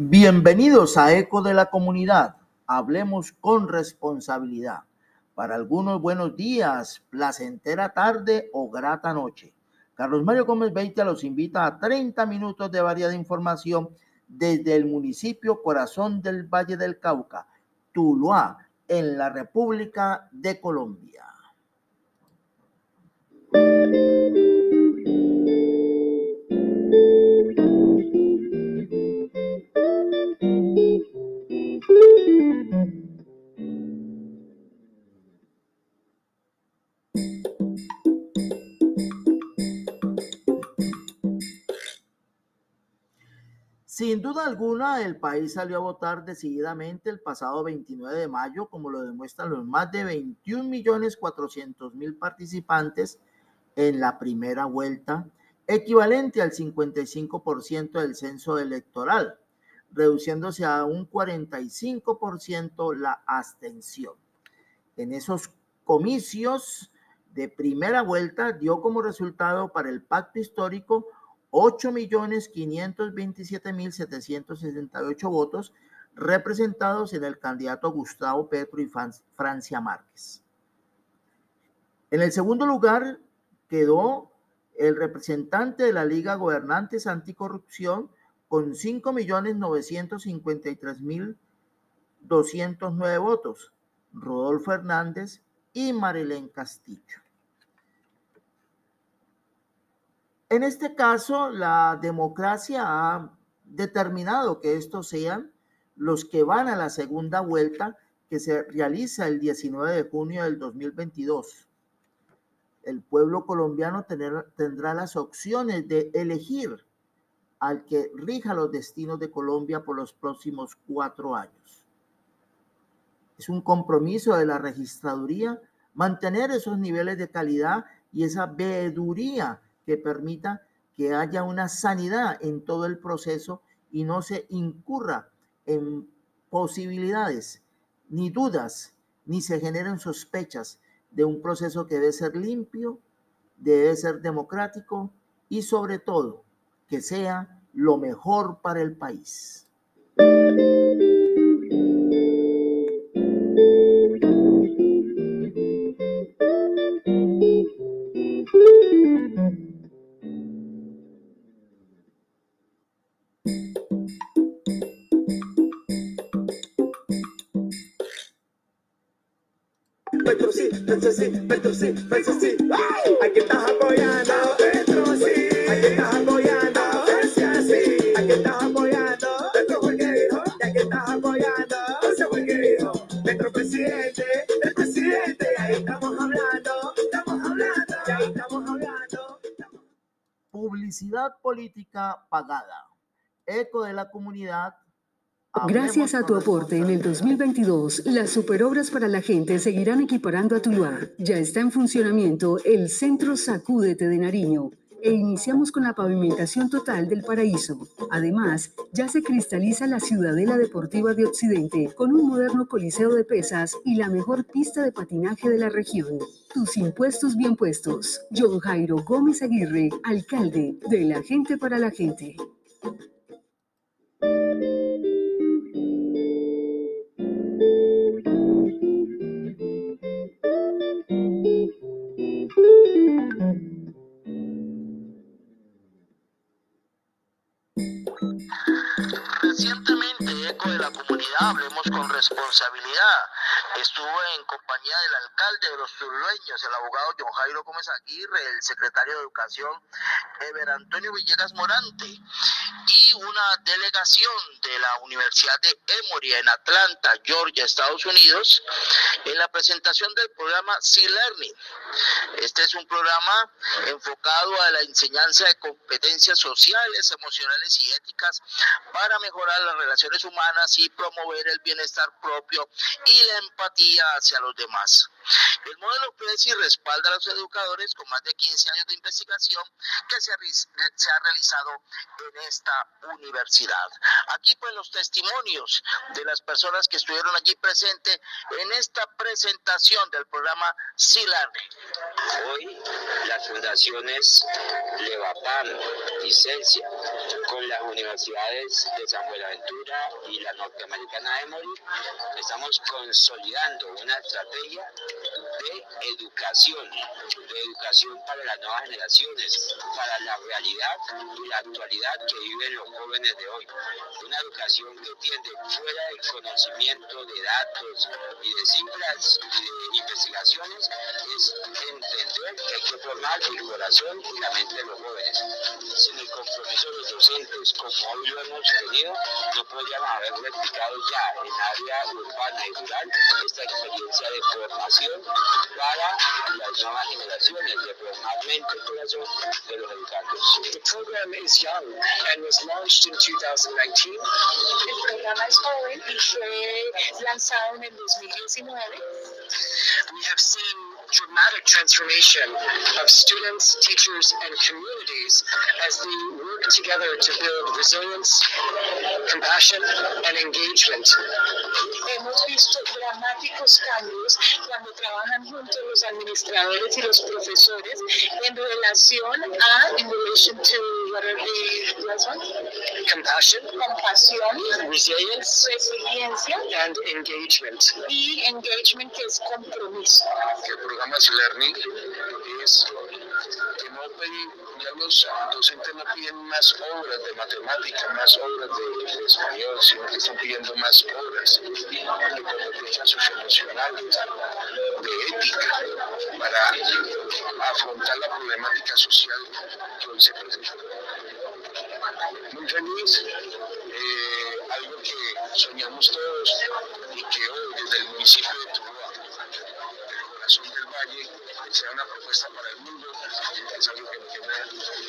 Bienvenidos a Eco de la Comunidad. Hablemos con responsabilidad. Para algunos buenos días, placentera tarde o grata noche. Carlos Mario Gómez Beita los invita a 30 minutos de variada información desde el municipio Corazón del Valle del Cauca, Tuluá, en la República de Colombia. Sin duda alguna, el país salió a votar decididamente el pasado 29 de mayo, como lo demuestran los más de 21 millones 400 mil participantes en la primera vuelta, equivalente al 55% del censo electoral, reduciéndose a un 45% la abstención. En esos comicios de primera vuelta dio como resultado para el pacto histórico 8.527.768 votos representados en el candidato Gustavo Petro y Francia Márquez. En el segundo lugar quedó el representante de la Liga Gobernantes Anticorrupción con 5.953.209 votos, Rodolfo Hernández y Marilén Castillo. En este caso, la democracia ha determinado que estos sean los que van a la segunda vuelta que se realiza el 19 de junio del 2022. El pueblo colombiano tendrá las opciones de elegir al que rija los destinos de Colombia por los próximos cuatro años. Es un compromiso de la registraduría mantener esos niveles de calidad y esa veeduría que permita que haya una sanidad en todo el proceso y no se incurra en posibilidades, ni dudas, ni se generen sospechas de un proceso que debe ser limpio, debe ser democrático y sobre todo que sea lo mejor para el país. Petro sí, Petro sí, Petro sí. Aquí estás apoyando, Petro sí. Aquí estás apoyando, Petro sí. Aquí estás apoyando, Petro fue que dijo. Y aquí estás apoyando, Petro fue que dijo. Petro presidente, el presidente. Y ahí estamos hablando, estamos hablando, y ahí estamos hablando. Publicidad política pagada. Eco de la comunidad Gracias a tu aporte en el 2022, las superobras para la gente seguirán equiparando a Tuluá. Ya está en funcionamiento el Centro Sacúdete de Nariño e iniciamos con la pavimentación total del paraíso. Además, ya se cristaliza la Ciudadela Deportiva de Occidente con un moderno coliseo de pesas y la mejor pista de patinaje de la región. Tus impuestos bien puestos. John Jairo Gómez Aguirre, alcalde de la gente para la gente. Responsabilidad. Estuvo en compañía del alcalde de los turlueños, el abogado John Jairo Gómez Aguirre, el secretario de Educación, Ever Antonio Villegas Morante, y una delegación de la Universidad de Emory en Atlanta, Georgia, Estados Unidos, en la presentación del programa Sea Learning. Este es un programa enfocado a la enseñanza de competencias sociales, emocionales y éticas para mejorar las relaciones humanas y promover el bienestar propio y la empatía hacia los demás. El modelo PESI respalda a los educadores con más de 15 años de investigación que se, se ha realizado en esta universidad. Aquí pues los testimonios de las personas que estuvieron allí presentes en esta presentación del programa SILARNE. Hoy las fundaciones Levapam y Celsia con las universidades de San Buenaventura y la norteamericana Emory estamos consolidando una estrategia de educación, de educación para las nuevas generaciones, para la realidad y la actualidad que los jóvenes de hoy. Una educación que tiende fuera del conocimiento de datos y de cifras y de investigaciones, es entender que hay que formar el corazón y la mente de los jóvenes. Sin el compromiso de los docentes, como hoy lo hemos tenido, no podríamos haber replicado ya en área urbana y rural esta experiencia de formación para las nuevas generaciones, de formar mente y corazón de los educantes. The program is young and was launched in 2019. El programa es joven y fue lanzado en el 2019. We have seen dramatic transformation of students, teachers, and communities as they work together to build resilience, compassion, and engagement. Hemos visto dramáticos cambios cuando trabajan juntos los administradores y los profesores en relación a, in relation to, what are the last one? Compassion, Compasión, resilience, resiliencia and engagement. y engagement que es compromiso. El programa Learning es que no pedí, ya los docentes no piden más obras de matemática, más obras de, de español, sino que están pidiendo más obras de competencia socioemocional, de ética, para afrontar la problemática social que hoy se presenta. Eh, algo que soñamos todos y que hoy desde el municipio de Tuluá, el corazón del valle, sea una propuesta para el mundo, es algo que me llena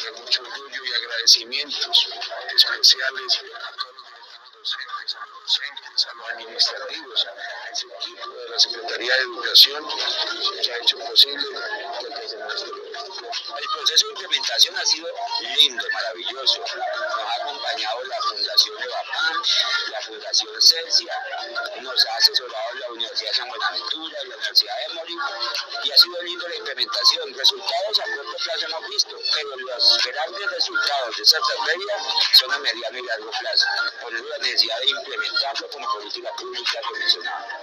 de mucho orgullo y agradecimientos especiales a todos los docentes, a los docentes, a los administrativos, a ese equipo de la Secretaría de Educación que ha hecho posible. El proceso de implementación ha sido lindo, maravilloso. Nos ha acompañado la Fundación Evapam, la Fundación Celsia, nos ha asesorado la Universidad de San Buenaventura, la Universidad de Emory, y ha sido lindo la implementación. Resultados a corto plazo hemos visto, pero los grandes resultados de esa estrategia son a mediano y largo plazo. Por eso la necesidad de implementarlo como política pública condicionada.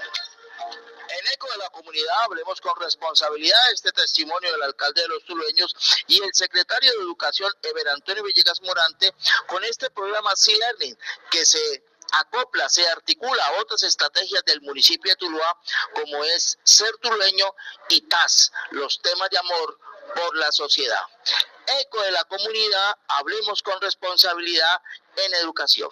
De la comunidad, hablemos con responsabilidad este testimonio del alcalde de los tulueños y el secretario de Educación, Ever Antonio Villegas Morante, con este programa C-Learning que se acopla, se articula a otras estrategias del municipio de Tuluá, como es Ser Tulueño y TAS, los temas de amor por la sociedad. Eco de la comunidad, hablemos con responsabilidad en educación.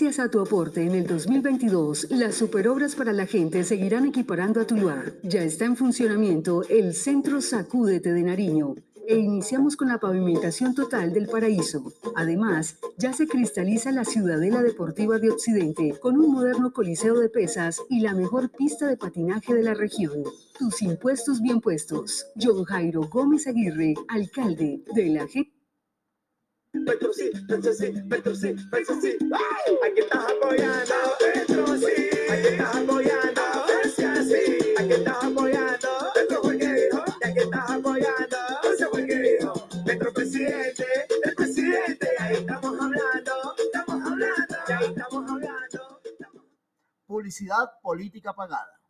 Gracias a tu aporte en el 2022, las superobras para la gente seguirán equiparando a Tuluá. Ya está en funcionamiento el Centro Sacúdete de Nariño e iniciamos con la pavimentación total del paraíso. Además, ya se cristaliza la Ciudadela Deportiva de Occidente con un moderno coliseo de pesas y la mejor pista de patinaje de la región. Tus impuestos bien puestos. John Jairo Gómez Aguirre, alcalde de la G. Petro sí, Petro sí, Petro sí, Petro sí. ¡Ay! Aquí estás apoyando, Petro sí. Aquí estás apoyando, Petro sí. Aquí estás apoyando, Petro fue que dijo. Y aquí estás apoyando, Petro fue que dijo. Petro presidente, el presidente. Y ahí estamos hablando, estamos hablando, y ahí estamos hablando. Publicidad política pagada.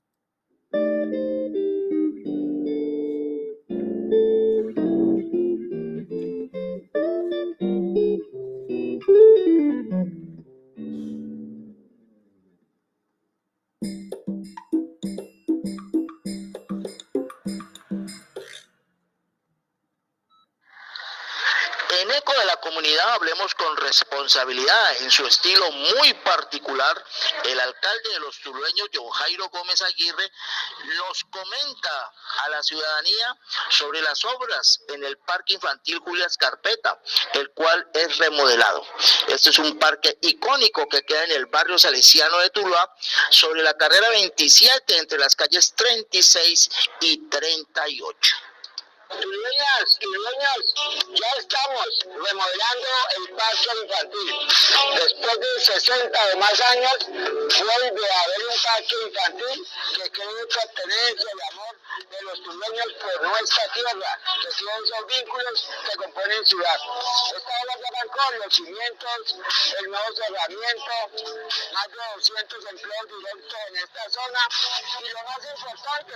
Mm-hmm. Responsabilidad, en su estilo muy particular, el alcalde de los tulueños, John Jairo Gómez Aguirre, nos comenta a la ciudadanía sobre las obras en el Parque Infantil Julia Escarpeta, el cual es remodelado. Este es un parque icónico que queda en el barrio salesiano de Tuluá, sobre la carrera 27, entre las calles 36 y 38. Tulueñas, tulueñas, ya estamos remodelando el parque infantil. Después de 60 o más años, vuelve a haber un parque infantil que cree pertenencia y amor de los tulueños por nuestra tierra, que son esos vínculos que componen ciudad. Esta obra ya arrancó los cimientos, el nuevo cerramiento, más de 200 empleos directos en esta zona y lo más importante,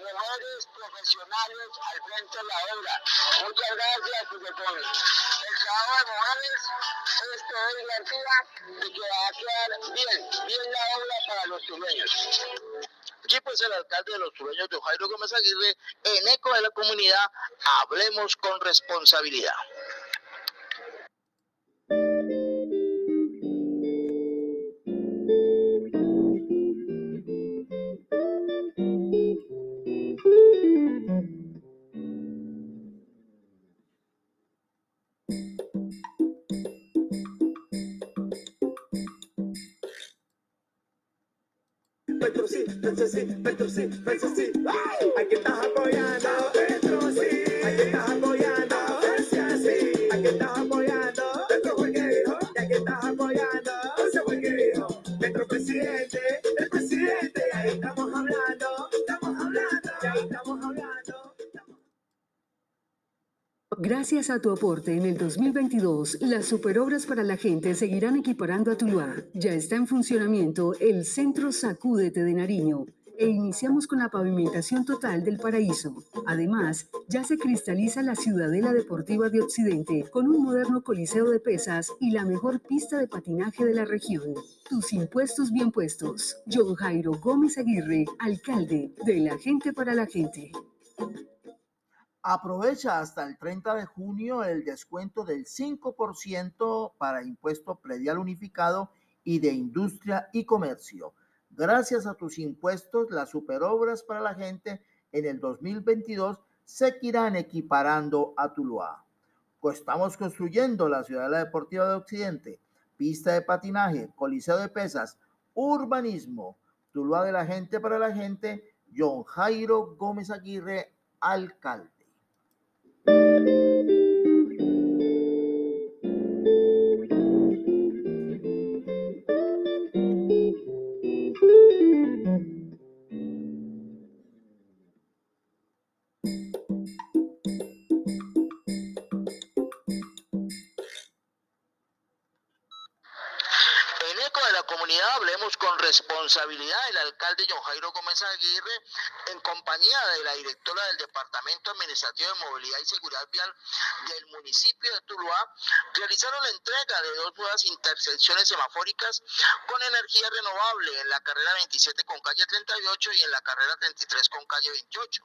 mejores profesionales al frente de la obra. Muchas gracias, porque con el trabajo de esto es garantía de que va a quedar bien, bien la obra para los tulueños. Aquí pues el alcalde de los tulueños, de Jairo Gómez Aguirre, en eco de la comunidad, hablemos con responsabilidad. Gracias a tu aporte en el 2022, las superobras para la gente seguirán equiparando a Tuluá. Ya está en funcionamiento el Centro Sacúdete de Nariño e iniciamos con la pavimentación total del paraíso. Además, ya se cristaliza la Ciudadela Deportiva de Occidente con un moderno coliseo de pesas y la mejor pista de patinaje de la región. Tus impuestos bien puestos. John Jairo Gómez Aguirre, alcalde de la gente para la gente. Aprovecha hasta el 30 de junio el descuento del 5% para impuesto predial unificado y de industria y comercio. Gracias a tus impuestos, las superobras para la gente en el 2022 se irán equiparando a Tuluá. Estamos construyendo la Ciudadela Deportiva de Occidente, pista de patinaje, coliseo de pesas, urbanismo, Tuluá de la gente para la gente, John Jairo Gómez Aguirre, alcalde. Responsabilidad el alcalde John Jairo Gómez Aguirre en compañía de la directora del Departamento Administrativo de Movilidad y Seguridad Vial del municipio de Tuluá realizaron la entrega de dos nuevas intersecciones semafóricas con energía renovable en la carrera 27 con calle 38 y en la carrera 33 con calle 28.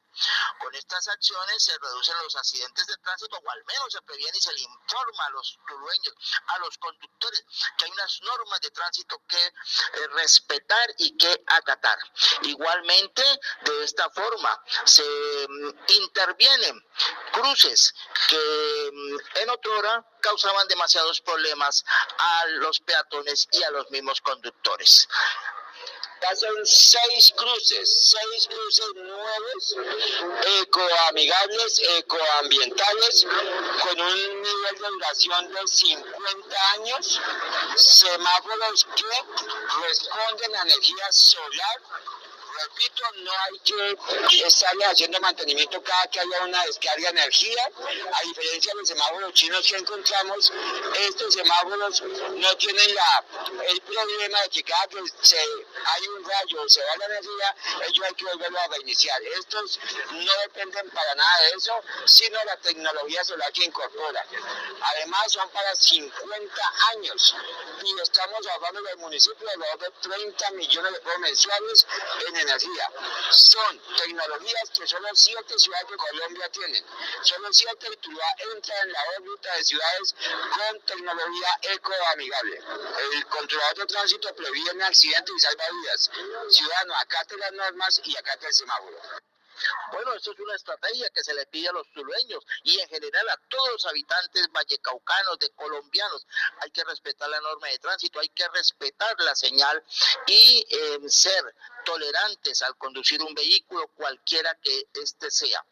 Con estas acciones se reducen los accidentes de tránsito o al menos se previene y se le informa a los tulueños, a los conductores, que hay unas normas de tránsito que eh, respetar y que acatar. Igualmente, de esta forma se mm, intervienen cruces que mm, en otra hora causaban demasiados problemas a los peatones y a los mismos conductores. Son seis cruces, seis cruces nuevos, ecoamigables, ecoambientales, con un nivel de duración de 50 años, semáforos que responden a energía solar. Repito, no hay que estarle haciendo mantenimiento cada que haya una descarga de energía. A diferencia de los semáforos chinos que encontramos, estos semáforos no tienen la, el problema de que cada que se, hay un rayo o se va la energía, ellos hay que volverlo a reiniciar. Estos no dependen para nada de eso, sino la tecnología solar que incorpora. Además, son para 50 años y estamos hablando del municipio de alrededor de 30 millones de pesos mensuales en energía. Son tecnologías que solo siete ciudades de Colombia tienen. Solo siete Tuluá entra en la órbita de ciudades con tecnología ecoamigable. El controlador de tránsito previene accidentes y salva vidas. Ciudadano, acate las normas y acate el semáforo. Bueno, esto es una estrategia que se le pide a los tulueños y en general a todos los habitantes vallecaucanos, de colombianos. Hay que respetar la norma de tránsito, hay que respetar la señal y eh, ser tolerantes al conducir un vehículo, cualquiera que éste sea.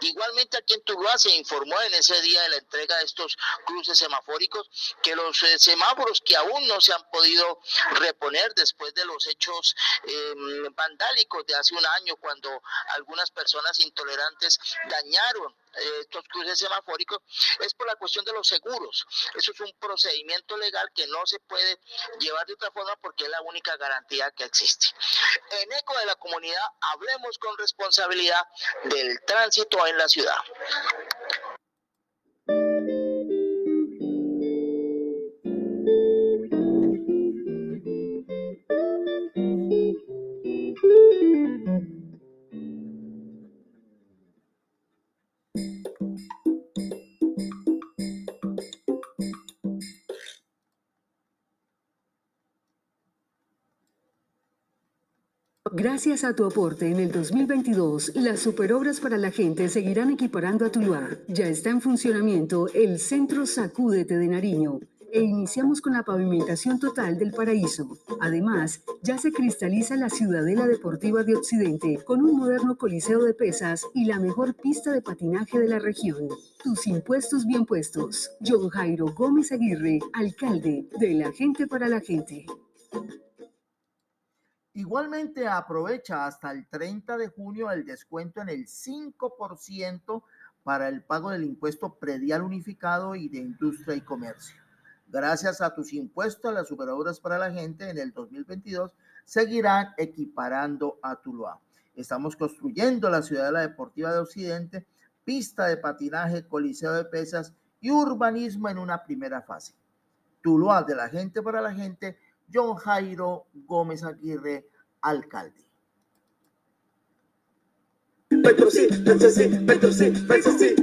Igualmente aquí en Tuluá se informó en ese día de la entrega de estos cruces semafóricos que los eh, semáforos que aún no se han podido reponer después de los hechos em, vandálicos de hace un año cuando algunas personas intolerantes dañaron eh, estos cruces semafóricos es por la cuestión de los seguros. Eso es un procedimiento legal que no se puede llevar de otra forma porque es la única garantía que existe. En eco de la comunidad, hablemos con responsabilidad del tránsito en la ciudad. Gracias a tu aporte en el 2022, las superobras para la gente seguirán equiparando a Tuluá. Ya está en funcionamiento el Centro Sacúdete de Nariño e iniciamos con la pavimentación total del paraíso. Además, ya se cristaliza la Ciudadela Deportiva de Occidente con un moderno coliseo de pesas y la mejor pista de patinaje de la región. Tus impuestos bien puestos. John Jairo Gómez Aguirre, alcalde de la gente para la gente. Igualmente aprovecha hasta el 30 de junio el descuento en el 5% para el pago del impuesto predial unificado y de industria y comercio. Gracias a tus impuestos, las superobras para la gente en el 2022 seguirán equiparando a Tuluá. Estamos construyendo la Ciudadela Deportiva de Occidente, pista de patinaje, coliseo de pesas y urbanismo en una primera fase. Tuluá de la gente para la gente John Jairo Gómez Aguirre, alcalde. Petro sí, Petro sí, Petro sí, Petro sí.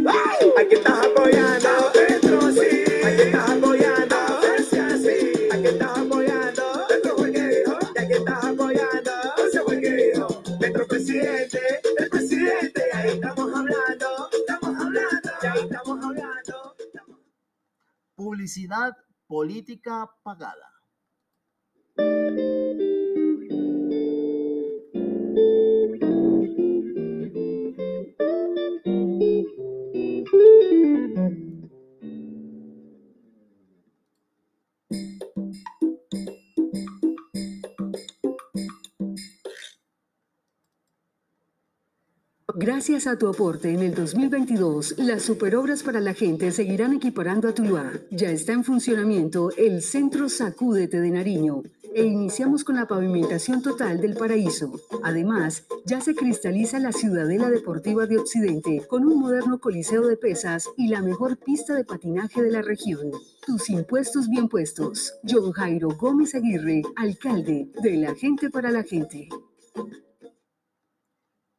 Aquí estás apoyando, Petro sí. Aquí estás apoyando, Petro sí. Aquí estás apoyando, Petro fue que dijo. Y aquí estás apoyando, Petro fue que dijo. Petro presidente, el presidente. Y ahí estamos hablando, estamos hablando, y ahí estamos hablando. Publicidad política pagada. Bye. Gracias a tu aporte en el 2022, las superobras para la gente seguirán equiparando a Tuluá. Ya está en funcionamiento el Centro Sacúdete de Nariño e iniciamos con la pavimentación total del paraíso. Además, ya se cristaliza la Ciudadela Deportiva de Occidente con un moderno coliseo de pesas y la mejor pista de patinaje de la región. Tus impuestos bien puestos. John Jairo Gómez Aguirre, alcalde de la gente para la gente.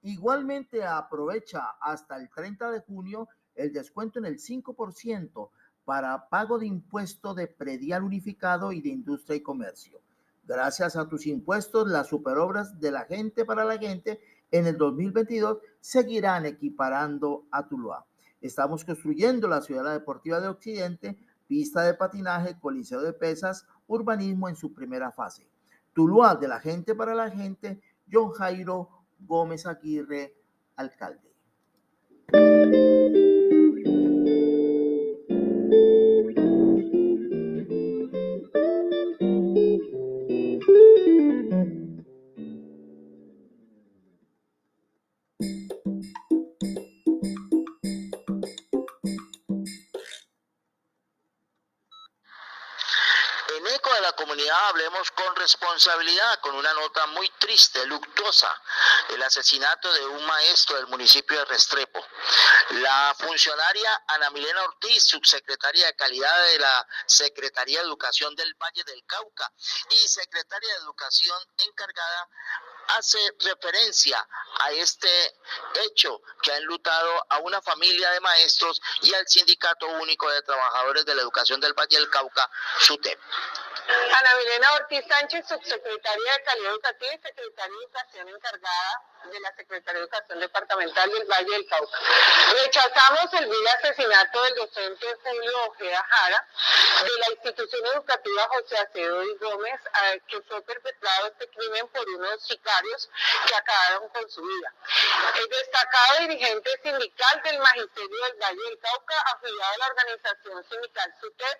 Igualmente aprovecha hasta el 30 de junio el descuento en el 5% para pago de impuesto de predial unificado y de industria y comercio. Gracias a tus impuestos, las superobras de la gente para la gente en el 2022 seguirán equiparando a Tuluá. Estamos construyendo la Ciudad Deportiva de Occidente, pista de patinaje, coliseo de pesas, urbanismo en su primera fase. Tuluá de la gente para la gente, John Jairo Gómez Aguirre, alcalde. Responsabilidad, con una nota muy triste, luctuosa, el asesinato de un maestro del municipio de Restrepo. La funcionaria Ana Milena Ortiz, subsecretaria de calidad de la Secretaría de Educación del Valle del Cauca y secretaria de Educación encargada hace referencia a este hecho que ha enlutado a una familia de maestros y al Sindicato Único de Trabajadores de la Educación del Valle del Cauca, SUTEP. Ana Milena Ortiz Sánchez, subsecretaria de Calidad Educativa y secretaria de Educación encargada de la Secretaría de Educación Departamental del Valle del Cauca. Rechazamos el vil asesinato del docente Julio Ojeda Jara de la institución educativa José Acedo y Gómez, que fue perpetrado este crimen por unos sicarios que acabaron con su vida. El destacado dirigente sindical del Magisterio del Valle del Cauca, afiliado a la organización sindical SUTEP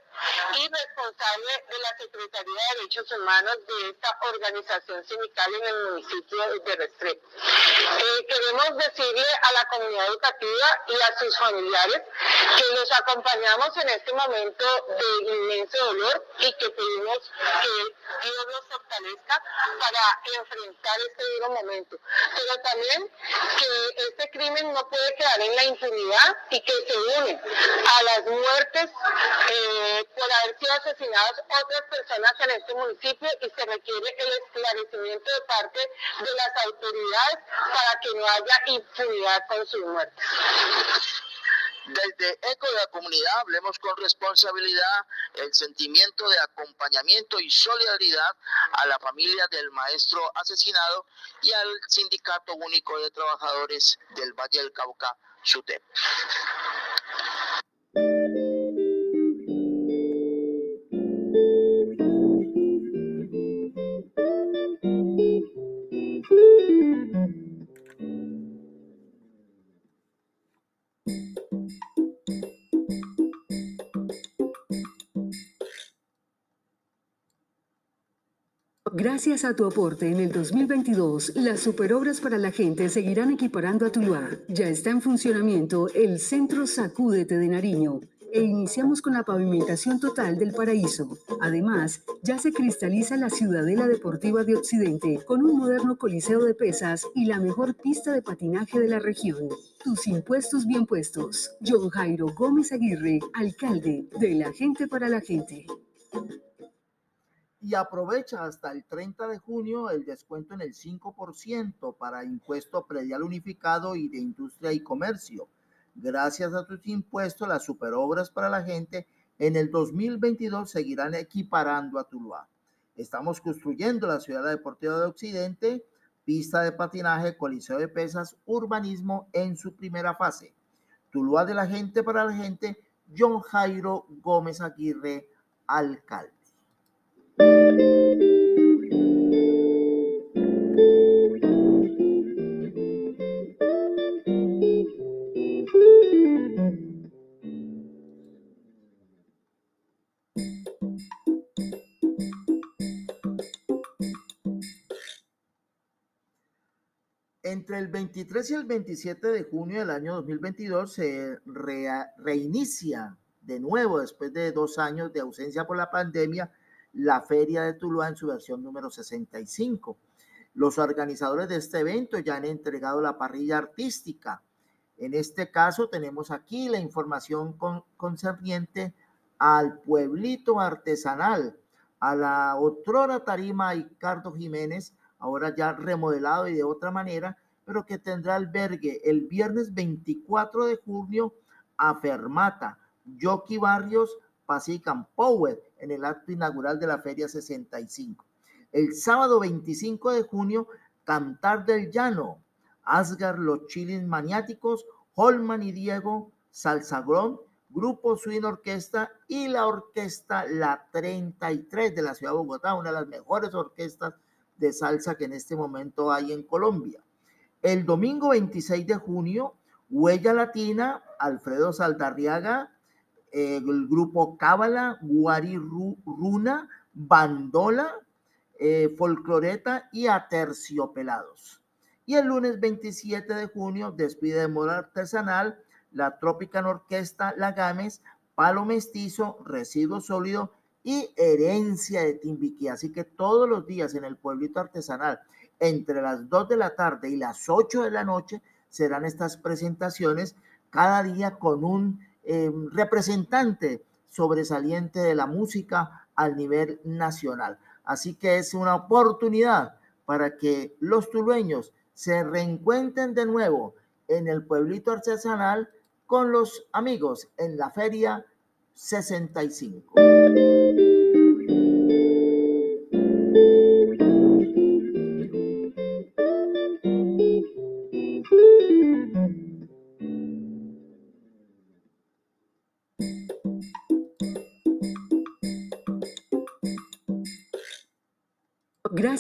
y responsable de la Secretaría de Derechos Humanos de esta organización sindical en el municipio de Restrepo. Eh, queremos decirle a la comunidad educativa y a sus familiares que los acompañamos en este momento de inmenso dolor y que pedimos que Dios nos fortalezca para enfrentar este duro momento. Pero también que este crimen no puede quedar en la impunidad y que se une a las muertes eh, por haber sido asesinadas otras personas en este municipio y se requiere el esclarecimiento de parte de las autoridades para que no haya impunidad con sus muertes. Desde ECO de la comunidad hablemos con responsabilidad el sentimiento de acompañamiento y solidaridad a la familia del maestro asesinado y al Sindicato Único de Trabajadores del Valle del Cauca, SUTEP. Gracias a tu aporte en el 2022, las superobras para la gente seguirán equiparando a Tuluá. Ya está en funcionamiento el Centro Sacúdete de Nariño e iniciamos con la pavimentación total del paraíso. Además, ya se cristaliza la Ciudadela Deportiva de Occidente con un moderno coliseo de pesas y la mejor pista de patinaje de la región. Tus impuestos bien puestos. John Jairo Gómez Aguirre, alcalde de la gente para la gente y aprovecha hasta el 30 de junio el descuento en el 5% para impuesto predial unificado y de industria y comercio. Gracias a tus impuestos, las superobras para la gente en el 2022 seguirán equiparando a Tuluá. Estamos construyendo la ciudad deportiva de Occidente, pista de patinaje, coliseo de pesas, urbanismo en su primera fase. Tuluá de la gente para la gente, John Jairo Gómez Aguirre, alcalde. Entre el 23 y el 27 de junio del año 2022 se reinicia de nuevo, después de dos años de ausencia por la pandemia, la Feria de Tuluá en su versión número 65. Los organizadores de este evento ya han entregado la parrilla artística. En este caso tenemos aquí la información concerniente al pueblito artesanal, a la otrora tarima Ricardo Jiménez, ahora ya remodelado y de otra manera, pero que tendrá albergue el viernes 24 de junio a Fermata, Yoki Barrios, Pacifican Power en el acto inaugural de la Feria 65. El sábado 25 de junio, Cantar del Llano, Asgar Los Chilins Maniáticos, Holman y Diego, Salsagrón, Grupo Swing Orquesta y la orquesta La 33 de la ciudad de Bogotá, una de las mejores orquestas de salsa que en este momento hay en Colombia. El domingo 26 de junio, Huella Latina, Alfredo Saldarriaga, el grupo Cábala, Guari Runa, Bandola, eh, Folcloreta y Aterciopelados. Y el lunes 27 de junio, despide de moda artesanal, la Tropican Orquesta La Games, Palo Mestizo, Residuo Sólido y Herencia de Timbiquí. Así que todos los días en el pueblito artesanal, entre las 2 de la tarde y las 8 de la noche, serán estas presentaciones, cada día con un eh, representante sobresaliente de la música al nivel nacional. Así que es una oportunidad para que los tulueños se reencuentren de nuevo en el pueblito artesanal con los amigos en la feria 65.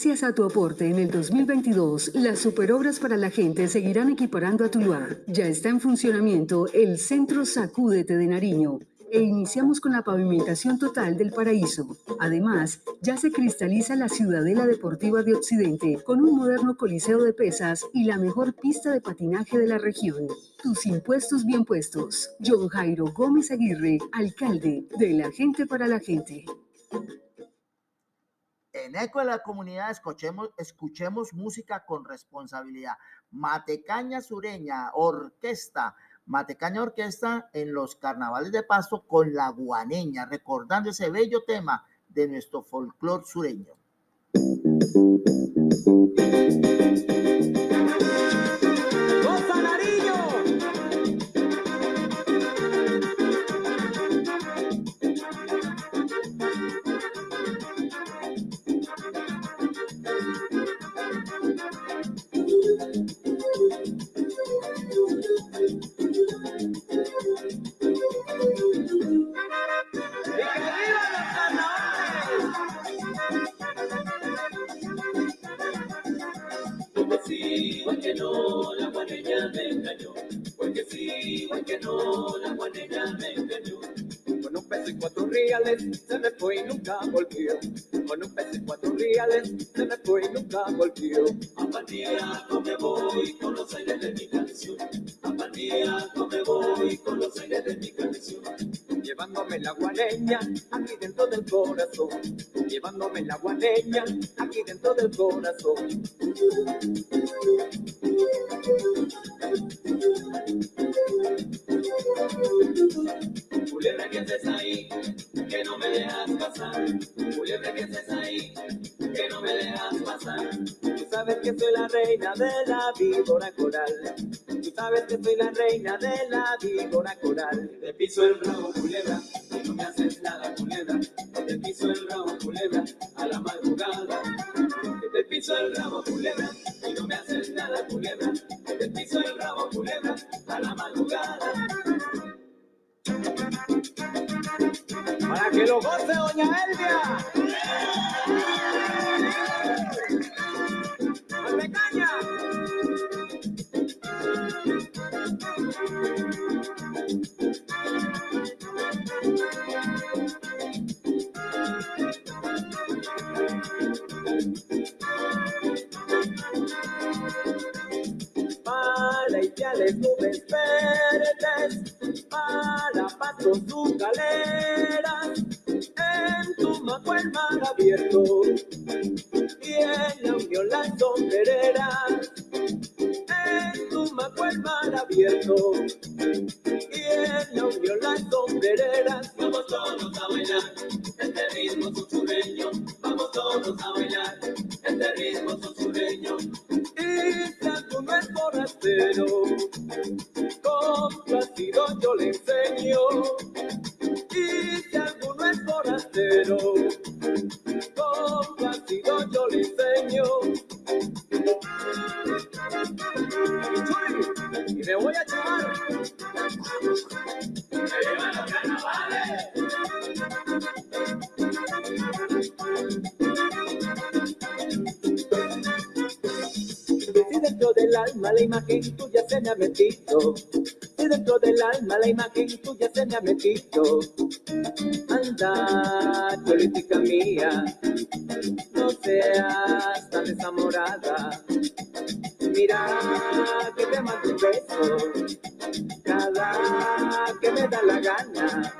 Gracias a tu aporte en el 2022, las superobras para la gente seguirán equiparando a Tuluá. Ya está en funcionamiento el Centro Sacúdete de Nariño e iniciamos con la pavimentación total del paraíso. Además, ya se cristaliza la Ciudadela Deportiva de Occidente con un moderno coliseo de pesas y la mejor pista de patinaje de la región. Tus impuestos bien puestos. John Jairo Gómez Aguirre, alcalde de la gente para la gente. En Eco de la Comunidad escuchemos, escuchemos música con responsabilidad. Matecaña Sureña, orquesta, Matecaña Orquesta en los carnavales de Pasto con la guaneña, recordando ese bello tema de nuestro folclor sureño. Se me fue y nunca volvió. Con un pez y cuatro reales se me fue y nunca volvió. A me voy con los aires de mi canción. A me voy con los aires de mi canción. Llevándome la guaneña aquí dentro del corazón. Llevándome la guaneña aquí dentro del corazón. Culebra que estés ahí, que no me dejas pasar. Culebra que estés ahí, que no me dejas pasar. Tú sabes que soy la reina de la víbora coral. Tú sabes que soy la reina de la víbora coral. Te piso el rabo, culebra, y no me haces nada, culebra. Te piso el rabo, culebra, a la madrugada. Te piso el rabo, culebra, y no me haces nada, culebra. Te piso el rabo, culebra, a la madrugada. Para que lo goce doña Elvia. Abierto. Y en la unión las sombrereras en tu maco el mar abierto. Y en la unión las sombrereras vamos todos a bailar este ritmo sureño vamos todos a bailar este ritmo sureño y si alguno es forastero complacido yo le enseño. Y forastero complacido yo le enseño y me voy a llevar ¡Viva los carnavales! Dentro del alma la imagen tuya se me ha metido, si dentro del alma la imagen tuya se me ha metido, anda, política mía, no seas tan desamorada. Mira que te mando un beso cada que me da la gana.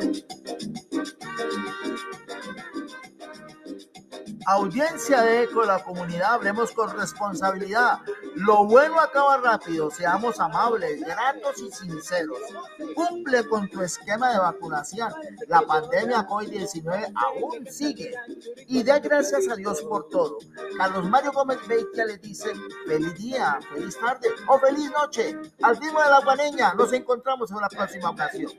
Audiencia de Eco, la comunidad, hablemos con responsabilidad. Lo bueno acaba rápido, seamos amables, gratos y sinceros. Cumple con tu esquema de vacunación. La pandemia COVID-19 aún sigue. Y dé gracias a Dios por todo. Carlos Mario Gómez Beitia le dice feliz día, feliz tarde o feliz noche. Al ritmo de la guaneña, nos encontramos en la próxima ocasión.